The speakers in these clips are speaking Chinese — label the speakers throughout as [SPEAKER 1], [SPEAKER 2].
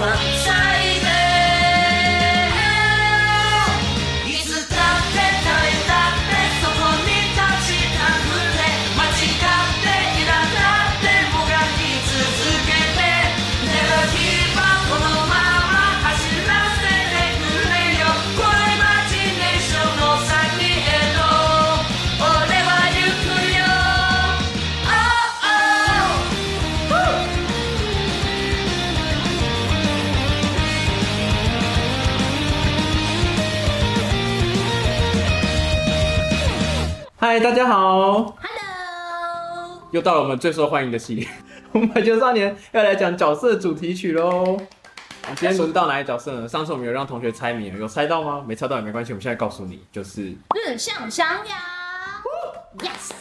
[SPEAKER 1] 満
[SPEAKER 2] 嗨，大家好
[SPEAKER 3] ，Hello，
[SPEAKER 2] 又到了我们最受欢迎的系列，我们排球少年要来讲角色主题曲喽。今天轮到哪一角色呢？上次我们有让同学猜谜，有猜到吗？没猜到也没关系，我们现在告诉你，就是
[SPEAKER 3] 日向翔阳，Yes，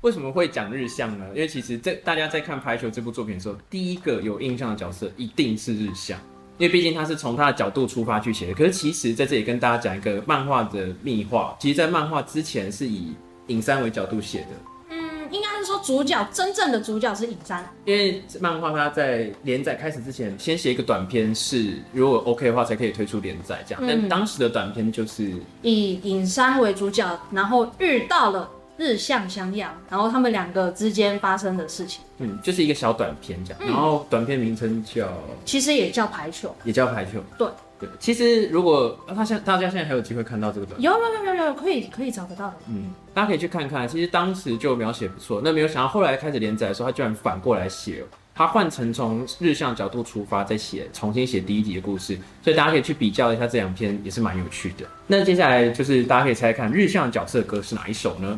[SPEAKER 2] 为什么会讲日向呢？因为其实这大家在看排球这部作品的时候，第一个有印象的角色一定是日向，因为毕竟他是从他的角度出发去写的。可是其实在这里跟大家讲一个漫画的秘话，其实，在漫画之前是以影山为角度写的。
[SPEAKER 3] 嗯，应该是说主角真正的主角是影山，
[SPEAKER 2] 因为漫画它在连载开始之前，先写一个短片是如果 OK 的话才可以推出连载这样。
[SPEAKER 3] 嗯
[SPEAKER 2] 但当时的短片就是
[SPEAKER 3] 以影山为主角，然后遇到了日向翔阳，然后他们两个之间发生的事情，
[SPEAKER 2] 嗯，就是一个小短片这样。然后短片名称叫
[SPEAKER 3] 其实也叫排球。
[SPEAKER 2] 也叫排球。
[SPEAKER 3] 对
[SPEAKER 2] 对，其实如果啊他现大家现在还有机会看到这个短片，
[SPEAKER 3] 有有有有有，可以可以找得到的。
[SPEAKER 2] 嗯，大家可以去看看。其实当时就描写不错，那没有想到后来开始连载的时候，他居然反过来写了。他换成从日向角度出发，再写重新写第一集的故事，所以大家可以去比较一下这两篇，也是蛮有趣的。那接下来就是大家可以猜猜看日向角色歌是哪一首呢？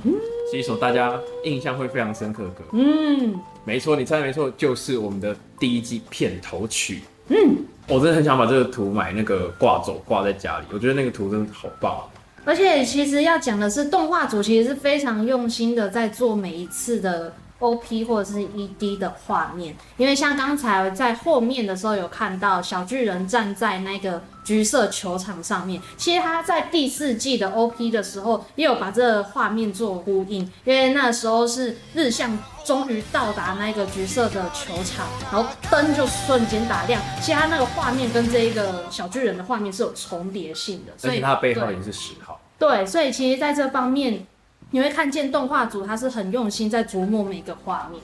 [SPEAKER 2] 是一首大家印象会非常深刻的歌。
[SPEAKER 3] 嗯，
[SPEAKER 2] 没错，你猜的没错，就是我们的第一季片头曲。嗯，我真的很想把这个图买那个挂走挂在家里，我觉得那个图真的好棒。
[SPEAKER 3] 而且其实要讲的是，动画组其实是非常用心的在做每一次的 OP 或者是 ED 的画面，因为像刚才在后面的时候有看到小巨人站在那个橘色球场上面，其实他在第四季的 OP 的时候也有把这个画面做呼应，因为那时候是日向终于到达那个橘色的球场，然后灯就瞬间打亮，其实他那个画面跟这一个小巨人的画面是有重叠性的，所以
[SPEAKER 2] 而且它的背号
[SPEAKER 3] 对。
[SPEAKER 2] 也是十号。
[SPEAKER 3] 对，所以其实在这方面，你会看见动画组他是很用心在琢磨每个画面。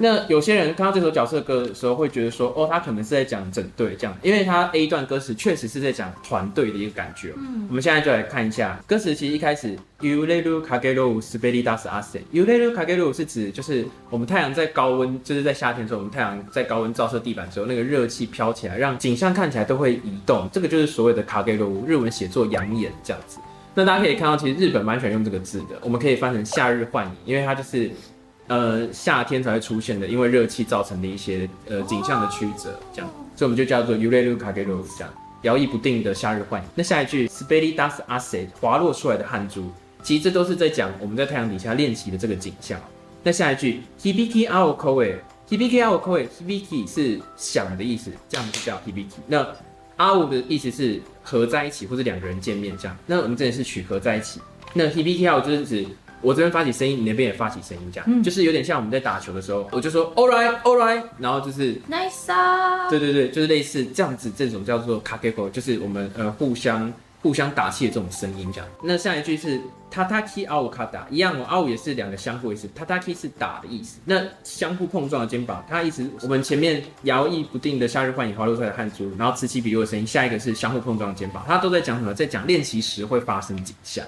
[SPEAKER 2] 那有些人看到这首角色歌的时候，会觉得说，哦，他可能是在讲整队这样，因为他 A 段歌词确实是在讲团队的一个感觉。嗯，我们现在就来看一下歌词。其实一开始 u l e r u kagero s p e l i d a s a s e u l e r u kagero 是指就是我们太阳在高温，就是在夏天的时候，我们太阳在高温照射地板的时候，那个热气飘起来，让景象看起来都会移动。这个就是所谓的 kagero，日文写作养眼这样子。那大家可以看到，其实日本蛮喜欢用这个字的，我们可以翻成夏日幻影，因为它就是呃夏天才会出现的，因为热气造成的一些呃景象的曲折，这样，所以我们就叫做 “ureluka gero”，这样摇曳不定的夏日幻影。那下一句 s p e l i d a s acid” 滑落出来的汗珠，其实这都是在讲我们在太阳底下练习的这个景象。那下一句 hibiki ao koe hibiki ao koe hibiki 是响的意思，这样就叫 hibiki。那阿五的意思是合在一起或者两个人见面这样。那我们这里是取合在一起。那 hibiki ao 就是指我这边发起声音，你那边也发起声音，这样、就是有点像我们在打球的时候，我就说 all right all right，然后就是
[SPEAKER 3] Nice 啊！
[SPEAKER 2] 对对对，就是类似这样子，这种叫做 kakeko，就是我们呃互相互相打气的这种声音这样。那下一句是 tataki ao kada，一样哦，ao 也是两个相互意思，tataki 是打的意思。那相互碰撞的肩膀，它意思我们前面摇曳不定的夏日幻影滑落出来的汗珠，然后此起彼落的声音，下一个是相互碰撞的肩膀，它都在讲什么？在讲练习时会发生景象。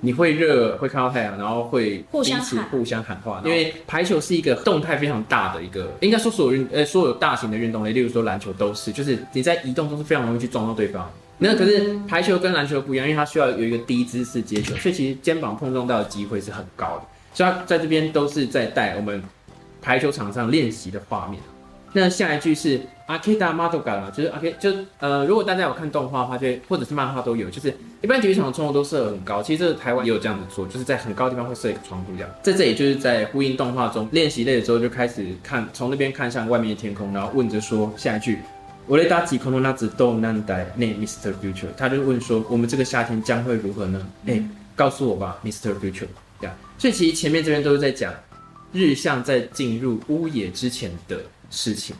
[SPEAKER 2] 你会热，会看到太阳，然后会彼此互相喊话。因为排球是一个动态非常大的一个，应该说所有运呃所有大型的运动类，例如说篮球都是，就是你在移动中是非常容易去撞到对方。那可是排球跟篮球不一样，因为它需要有一个低姿势接球，所以其实肩膀碰撞到的机会是很高的。所以它在这边都是在带我们排球场上练习的画面。那下一句是 Akeda Madoga，就是 Ak 就呃，如果大家有看动画的话，就或者是漫画都有，就是一般体育场的窗户都设得很高，其实这个台湾也有这样子做，就是在很高的地方会设一个窗户这样。在这里就是在呼应动画中练习累了之后，就开始看从那边看向外面的天空，然后问着说下一句。我雷达吉空中那只豆难代那 Mr. Future，他就问说，我们这个夏天将会如何呢？哎、告诉我吧，Mr. Future。这样，所以其实前面这边都是在讲日向在进入屋野之前的事情。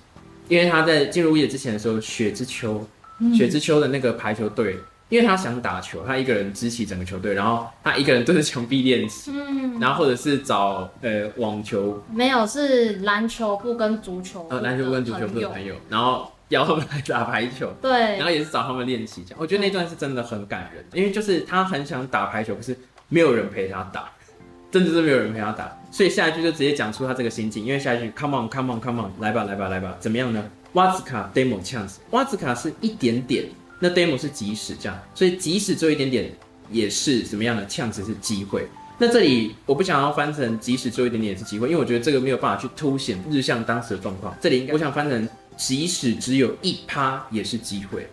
[SPEAKER 2] 因为他在进入屋野之前的时候，雪之秋，雪之秋的那个排球队，因为他想打球，他一个人支起整个球队，然后他一个人对着墙壁练习，
[SPEAKER 3] 嗯，
[SPEAKER 2] 然后或者是找呃网球
[SPEAKER 3] 没有是篮球部跟足球部
[SPEAKER 2] 呃篮球部跟足球部的朋友，然后邀他们来打排球。
[SPEAKER 3] 对。
[SPEAKER 2] 然，后也是找他们练习，这样我觉得那段是真的很感人，因为就是他很想打排球，可是没有人陪他打，真的是没有人陪他打，所以下一句就直接讲出他这个心境，因为下一句 Come on Come on Come on 来吧来吧来吧，怎么样呢？瓦兹卡 demo chance，瓦兹卡是一点点，那 demo 是即使这样，所以即使只有一点点也是怎么样的 chance 是机会。那这里我不想要翻成即使只有一点点也是机会，因为我觉得这个没有办法去凸显日向当时的状况。这里应该我想翻成即使只有一趴也是机会。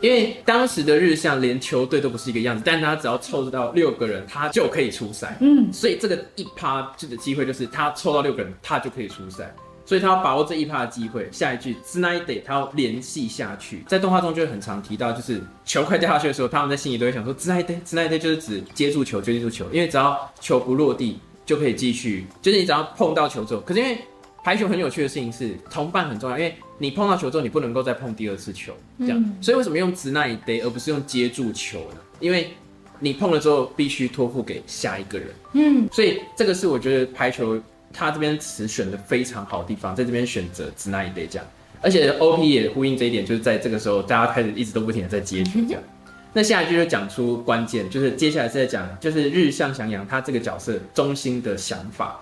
[SPEAKER 2] 因为当时的日向连球队都不是一个样子，但他只要凑到六个人，他就可以出赛。
[SPEAKER 3] 嗯，
[SPEAKER 2] 所以这个一趴这个机会就是他凑到六个人，他就可以出赛。所以他要把握这一趴的机会。下一句 s n i d e 他要联系下去，在动画中就会很常提到，就是球快掉下去的时候，他们在心里都会想说 s n i d e s n i d e 就是指接住球，接住球，因为只要球不落地就可以继续，就是你只要碰到球之后，可是因为排球很有趣的事情是同伴很重要，因为你碰到球之后，你不能够再碰第二次球，这样。
[SPEAKER 3] 嗯
[SPEAKER 2] 所以为什么用直那一 day 而不是用接住球呢？因为你碰了之后必须托付给下一个人，
[SPEAKER 3] 嗯，
[SPEAKER 2] 所以这个是我觉得排球它这边词选的非常好的地方，在这边选择直那一 day 这样，而且 OP 也呼应这一点，就是在这个时候大家开始一直都不停的在接球这样。那下一句就讲出关键，就是接下来是在讲，就是日向翔阳他这个角色中心的想法。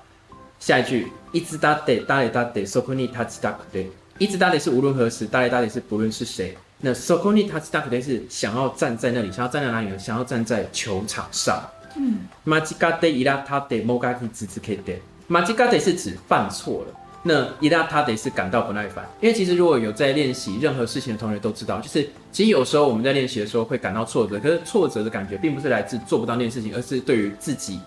[SPEAKER 2] 下一句，一直打得打得打得 t a c h d a k d 一直打得是无论何时，打得打得是不论是谁。那 t a c h d a k d 是想要站在那里，想要站在哪里呢？想要站在球场上。
[SPEAKER 3] 嗯，
[SPEAKER 2] 马吉嘎得伊拉他得莫嘎提吱吱 K 得，马吉嘎得是指犯错了。那伊拉他得是感到不耐烦，因为其实如果有在练习任何事情的同学都知道，就是其实有时候我们在练习的时候会感到挫折，可是挫折的感觉并不是来自做不到那件事情，而是对于自己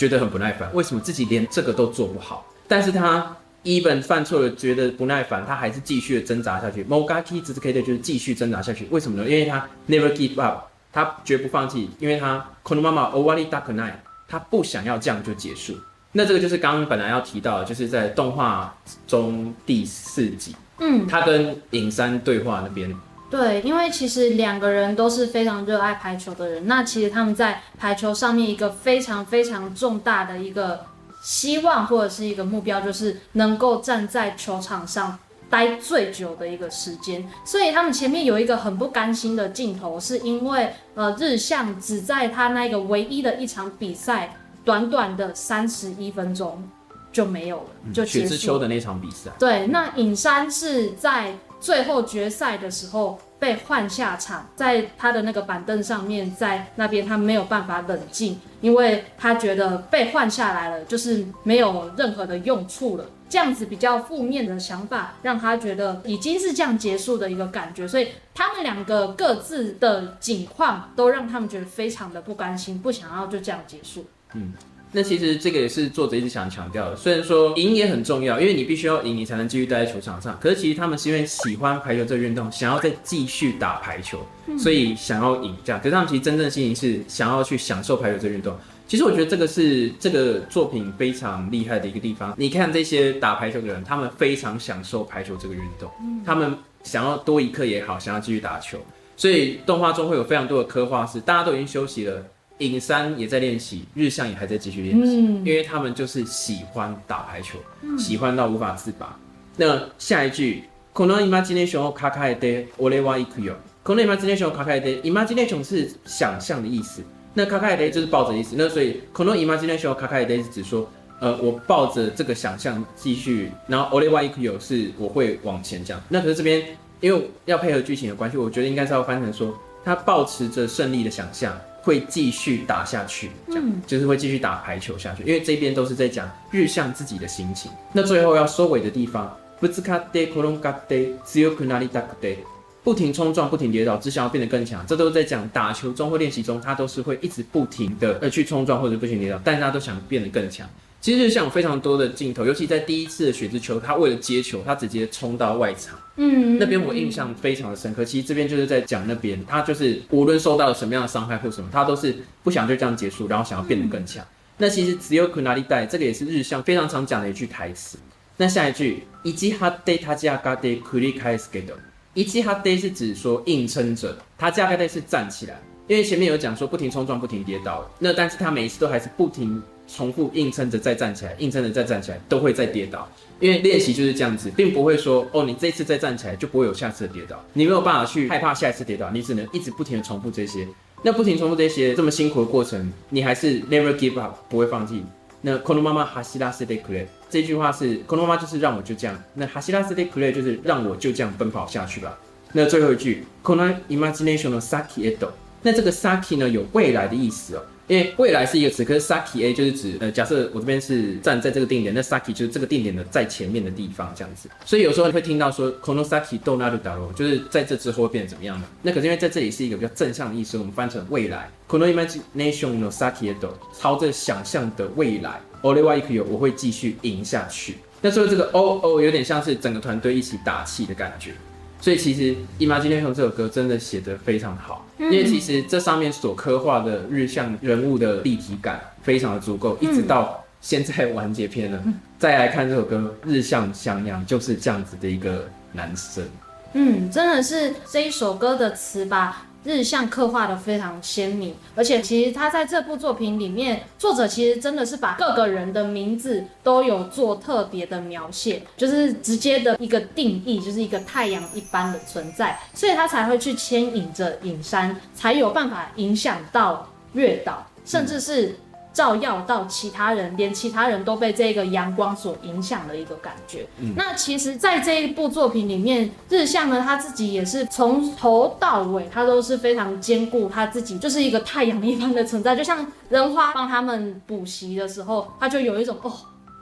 [SPEAKER 2] 觉得很不耐烦，为什么自己连这个都做不好？但是他 even 犯错了，觉得不耐烦，他还是继续的挣扎下去。Mogaki 只是 K 的就是继续挣扎下去，为什么呢？因为他 never give up，他绝不放弃，因为他 Konomama Owari Dakunai，他不想要这样就结束。那这个就是刚刚本来要提到的，就是在动画中第四集，
[SPEAKER 3] 嗯，
[SPEAKER 2] 他跟影山对话那边，
[SPEAKER 3] 对，因为其实两个人都是非常热爱排球的人，那其实他们在排球上面一个非常非常重大的一个希望或者是一个目标，就是能够站在球场上待最久的一个时间。所以他们前面有一个很不甘心的镜头，是因为呃日向只在他那个唯一的一场比赛，短短的三十一分钟就没有了，就
[SPEAKER 2] 雪
[SPEAKER 3] 结束雪。
[SPEAKER 2] 之秋的那场比赛，
[SPEAKER 3] 对，那尹山是在最后决赛的时候被换下场，在他的那个板凳上面，在那边他没有办法冷静，因为他觉得被换下来了，就是没有任何的用处了。这样子比较负面的想法，让他觉得已经是这样结束的一个感觉，所以他们两个各自的境况都让他们觉得非常的不甘心，不想要就这样结束。
[SPEAKER 2] 嗯那其实这个也是作者一直想强调的。虽然说赢也很重要，因为你必须要赢，你才能继续待在球场上。可是其实他们是因为喜欢排球这个运动，想要再继续打排球，所以想要赢这样。可是他们其实真正的心情是想要去享受排球这个运动。其实我觉得这个是这个作品非常厉害的一个地方。你看这些打排球的人，他们非常享受排球这个运动，他们想要多一刻也好，想要继续打球。所以动画中会有非常多的刻画是大家都已经休息了，影山也在练习日向也还在继续练习因为他们就是喜欢打排球喜欢到无法自拔。那下一句恐龙姨妈今天喜欢卡卡一堆 oleyy equal 恐龙姨妈今天喜欢卡卡一堆姨妈今天总是想象的意思。那卡卡一堆就是抱着意思。那所以恐龙姨妈今天喜欢卡卡一堆是指说呃我抱着这个想象继续然后 oleyy equal 是我会往前这样那可是这边因为要配合剧情的关系我觉得应该是要翻成说他保持着胜利的想象会继续打下去，这样、
[SPEAKER 3] 嗯
[SPEAKER 2] 就是会继续打排球下去。因为这边都是在讲日向自己的心情。那最后要收尾的地方，ぶつかって転がって強くなりたくて。不停冲撞，不停跌倒，只想要变得更强，这都是在讲打球中或练习中，他都是会一直不停的呃去冲撞或者不停跌倒，但是他都想变得更强。 其实日向有非常多的镜头，尤其在第一次的雪之球，他为了接球，他直接冲到外场。
[SPEAKER 3] 嗯，
[SPEAKER 2] 那边我印象非常的深刻。其实这边就是在讲那边，他就是无论受到了什么样的伤害或什么，他都是不想就这样结束，然后想要变得更强。那其实只有 Kunari 带这个也是日向非常常讲的一句台词。 那下一句一击哈 day 他家嘎 day 繰り返すけど，一击哈 day 是指说硬撑着，他家嘎 day 是站起来，因为前面有讲说不停冲撞、不停跌倒，那但是他每一次都还是不停 重复硬撑着再站起来，硬撑着再站起来，都会再跌倒。因为练习就是这样子，并不会说哦，你这次再站起来就不会有下次的跌倒，你没有办法去害怕下一次跌倒，你只能一直不停的重复这些。那不停重复这些这么辛苦的过程，你还是 never give up 不会放弃。那 kono 妈妈哈西拉斯 de kure 这句话是 kono 妈妈就是让我就这样，那哈西拉斯 de kure 就是让我就这样奔跑下去吧。那最后一句 kono imagination no saki edo，那这个 saki 呢有未来的意思哦。因为未来是一个词，可是 saki a 就是指呃，假设我这边是站在这个定点，那 saki 就是这个定点的在前面的地方这样子。所以有时候你会听到说 kono saki do naru daro，就是在这之后会变成怎么样呢。那可是因为在这里是一个比较正向的意思，我们翻成未来 kono imagination no saki edo，朝着想象的未来 o l e w a i k 我会继续赢下去。那所以这个 o o 有点像是整个团队一起打气的感觉。所以其实《Imagination》这首歌真的写得非常好，因为其实这上面所刻画的日向人物的立体感非常的足够，一直到现在完结篇了，再来看这首歌，日向向阳就是这样子的一个男生。
[SPEAKER 3] 嗯，真的是这一首歌的词吧。日向刻画的非常鲜明，而且其实他在这部作品里面，作者其实真的是把各个人的名字都有做特别的描写，就是直接的一个定义，就是一个太阳一般的存在，所以他才会去牵引着影山，才有办法影响到月岛，甚至是。照耀到其他人，连其他人都被这个阳光所影响的一个感觉。那其实，在这一部作品里面，日向呢，他自己也是从头到尾，他都是非常兼顾他自己，就是一个太阳一般的存在。就像人花帮他们补习的时候，他就有一种哦。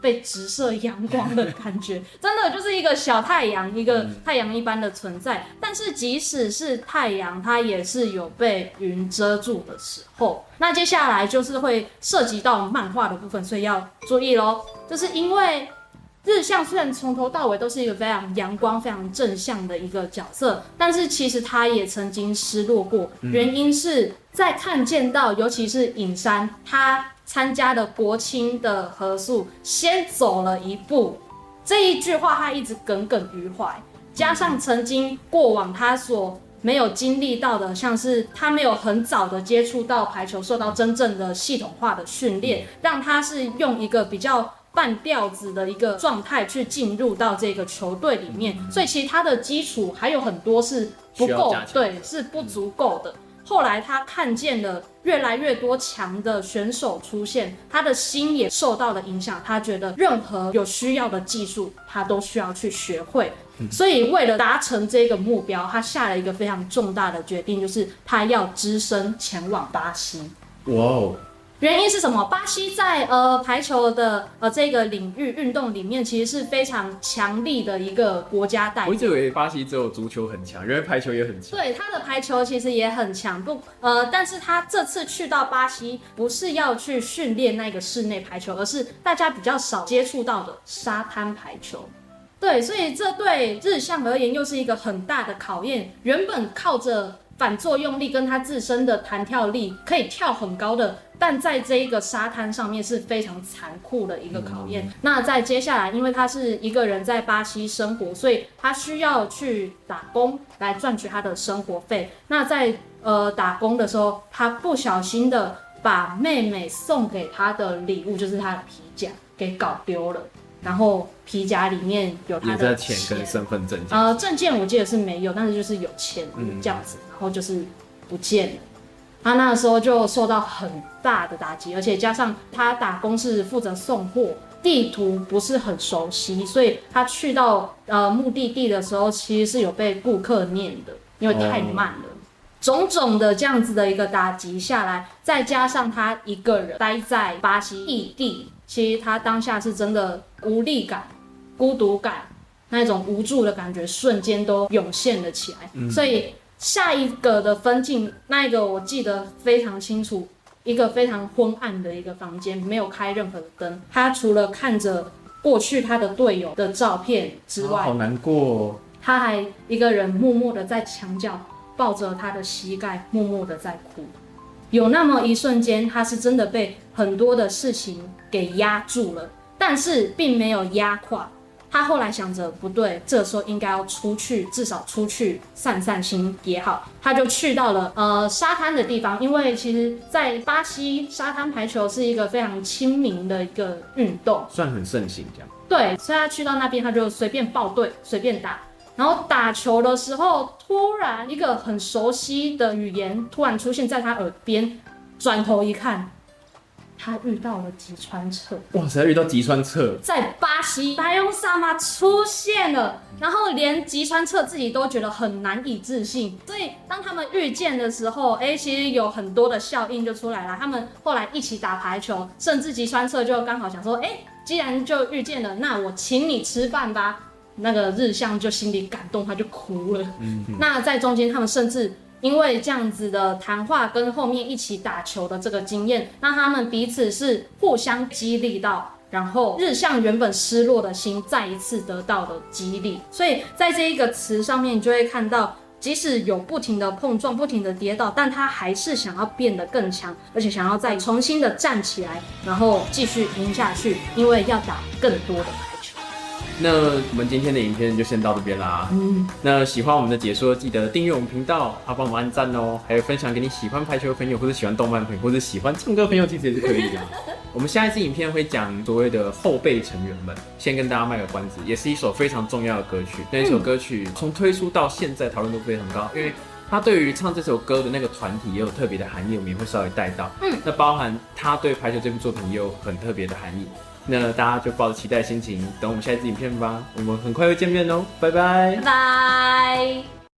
[SPEAKER 3] 被直射阳光的感觉，真的就是一个小太阳，一个太阳一般的存在。但是即使是太阳，它也是有被云遮住的时候。那接下来就是会涉及到漫画的部分，所以要注意喽。就是因为日向虽然从头到尾都是一个非常阳光、非常正向的一个角色，但是其实他也曾经失落过。原因是在看见到，尤其是影山他。参加的国青的合宿先走了一步，这一句话他一直耿耿于怀。加上曾经过往他所没有经历到的，像是他没有很早的接触到排球，受到真正的系统化的训练，让他是用一个比较半吊子的一个状态去进入到这个球队里面，所以其实他的基础还有很多是不够，对，是不足够的。后来他看见了越来越多强的选手出现，他的心也受到了影响。他觉得任何有需要的技术，他都需要去学会。所以为了达成这个目标，他下了一个非常重大的决定，就是他要只身前往巴西。哇哦！原因是什么？巴西在呃排球的呃这个领域运动里面，其实是非常强力的一个国家代表。
[SPEAKER 2] 我一直以为巴西只有足球很强，原来排球也很强。
[SPEAKER 3] 对，他的排球其实也很强，不呃，但是他这次去到巴西，不是要去训练那个室内排球，而是大家比较少接触到的沙滩排球。对，所以这对日向而言又是一个很大的考验。原本靠着反作用力跟他自身的弹跳力可以跳很高的。但在这一个沙滩上面是非常残酷的一个考验。那在接下来，因为他是一个人在巴西生活，所以他需要去打工来赚取他的生活费。那在呃打工的时候，他不小心的把妹妹送给他的礼物，就是他的皮夹，给搞丢了。然后皮夹里面有他的
[SPEAKER 2] 钱跟身份证。
[SPEAKER 3] 呃，证件我记得是没有，但是就是有钱这样子，然后就是不见了。他那个时候就受到很大的打击，而且加上他打工是负责送货，地图不是很熟悉，所以他去到呃目的地的时候，其实是有被顾客念的，因为太慢了。种种的这样子的一个打击下来，再加上他一个人待在巴西异地，其实他当下是真的无力感、孤独感，那种无助的感觉瞬间都涌现了起来，所以。下一个的分镜，那一个我记得非常清楚，一个非常昏暗的一个房间，没有开任何的灯。他除了看着过去他的队友的照片之外，
[SPEAKER 2] 好难过。
[SPEAKER 3] 他还一个人默默的在墙角抱着他的膝盖，默默的在哭。有那么一瞬间，他是真的被很多的事情给压住了，但是并没有压垮。他后来想着不对，这时候应该要出去，至少出去散散心也好，他就去到了呃沙滩的地方，因为其实，在巴西沙滩排球是一个非常亲民的一个运动，
[SPEAKER 2] 算很盛行这样。
[SPEAKER 3] 对，所以他去到那边，他就随便报队，随便打。然后打球的时候，突然一个很熟悉的语言突然出现在他耳边，转头一看，他遇到了吉川彻。
[SPEAKER 2] 哇塞，遇到吉川彻，
[SPEAKER 3] 在巴西，白用萨马出现了，然后连吉川彻自己都觉得很难以置信。所以当他们遇见的时候，哎，其实有很多的效应就出来了。他们后来一起打排球，甚至吉川彻就刚好想说，哎，既然就遇见了，那我请你吃饭吧。那个日向就心里感动，他就哭了。嗯，那在中间，他们甚至因为这样子的谈话跟后面一起打球的这个经验，让他们彼此是互相激励到，然后日向原本失落的心再一次得到了激励。所以在这一个词上面，你就会看到，即使有不停的碰撞、不停的跌倒，但他还是想要变得更强，而且想要再重新的站起来，然后继续赢下去，因为要打更多的。
[SPEAKER 2] 那我们今天的影片就先到这边啦。嗯，那喜欢我们的解说，记得订阅我们频道，啊，帮我们按赞哦，还有分享给你喜欢排球的朋友，或者喜欢动漫朋友，或者喜欢唱歌朋友，其实也是可以的。我们下一次影片会讲所谓的后备成员们，先跟大家卖个关子，也是一首非常重要的歌曲。那一首歌曲从推出到现在讨论度非常高，因为它对于唱这首歌的那个团体也有特别的含义，我们也会稍微带到。嗯，那包含他对排球这部作品也有很特别的含义。那大家就抱着期待心情，等我们下一次影片吧。我们很快又见面喽，拜拜，
[SPEAKER 3] 拜拜。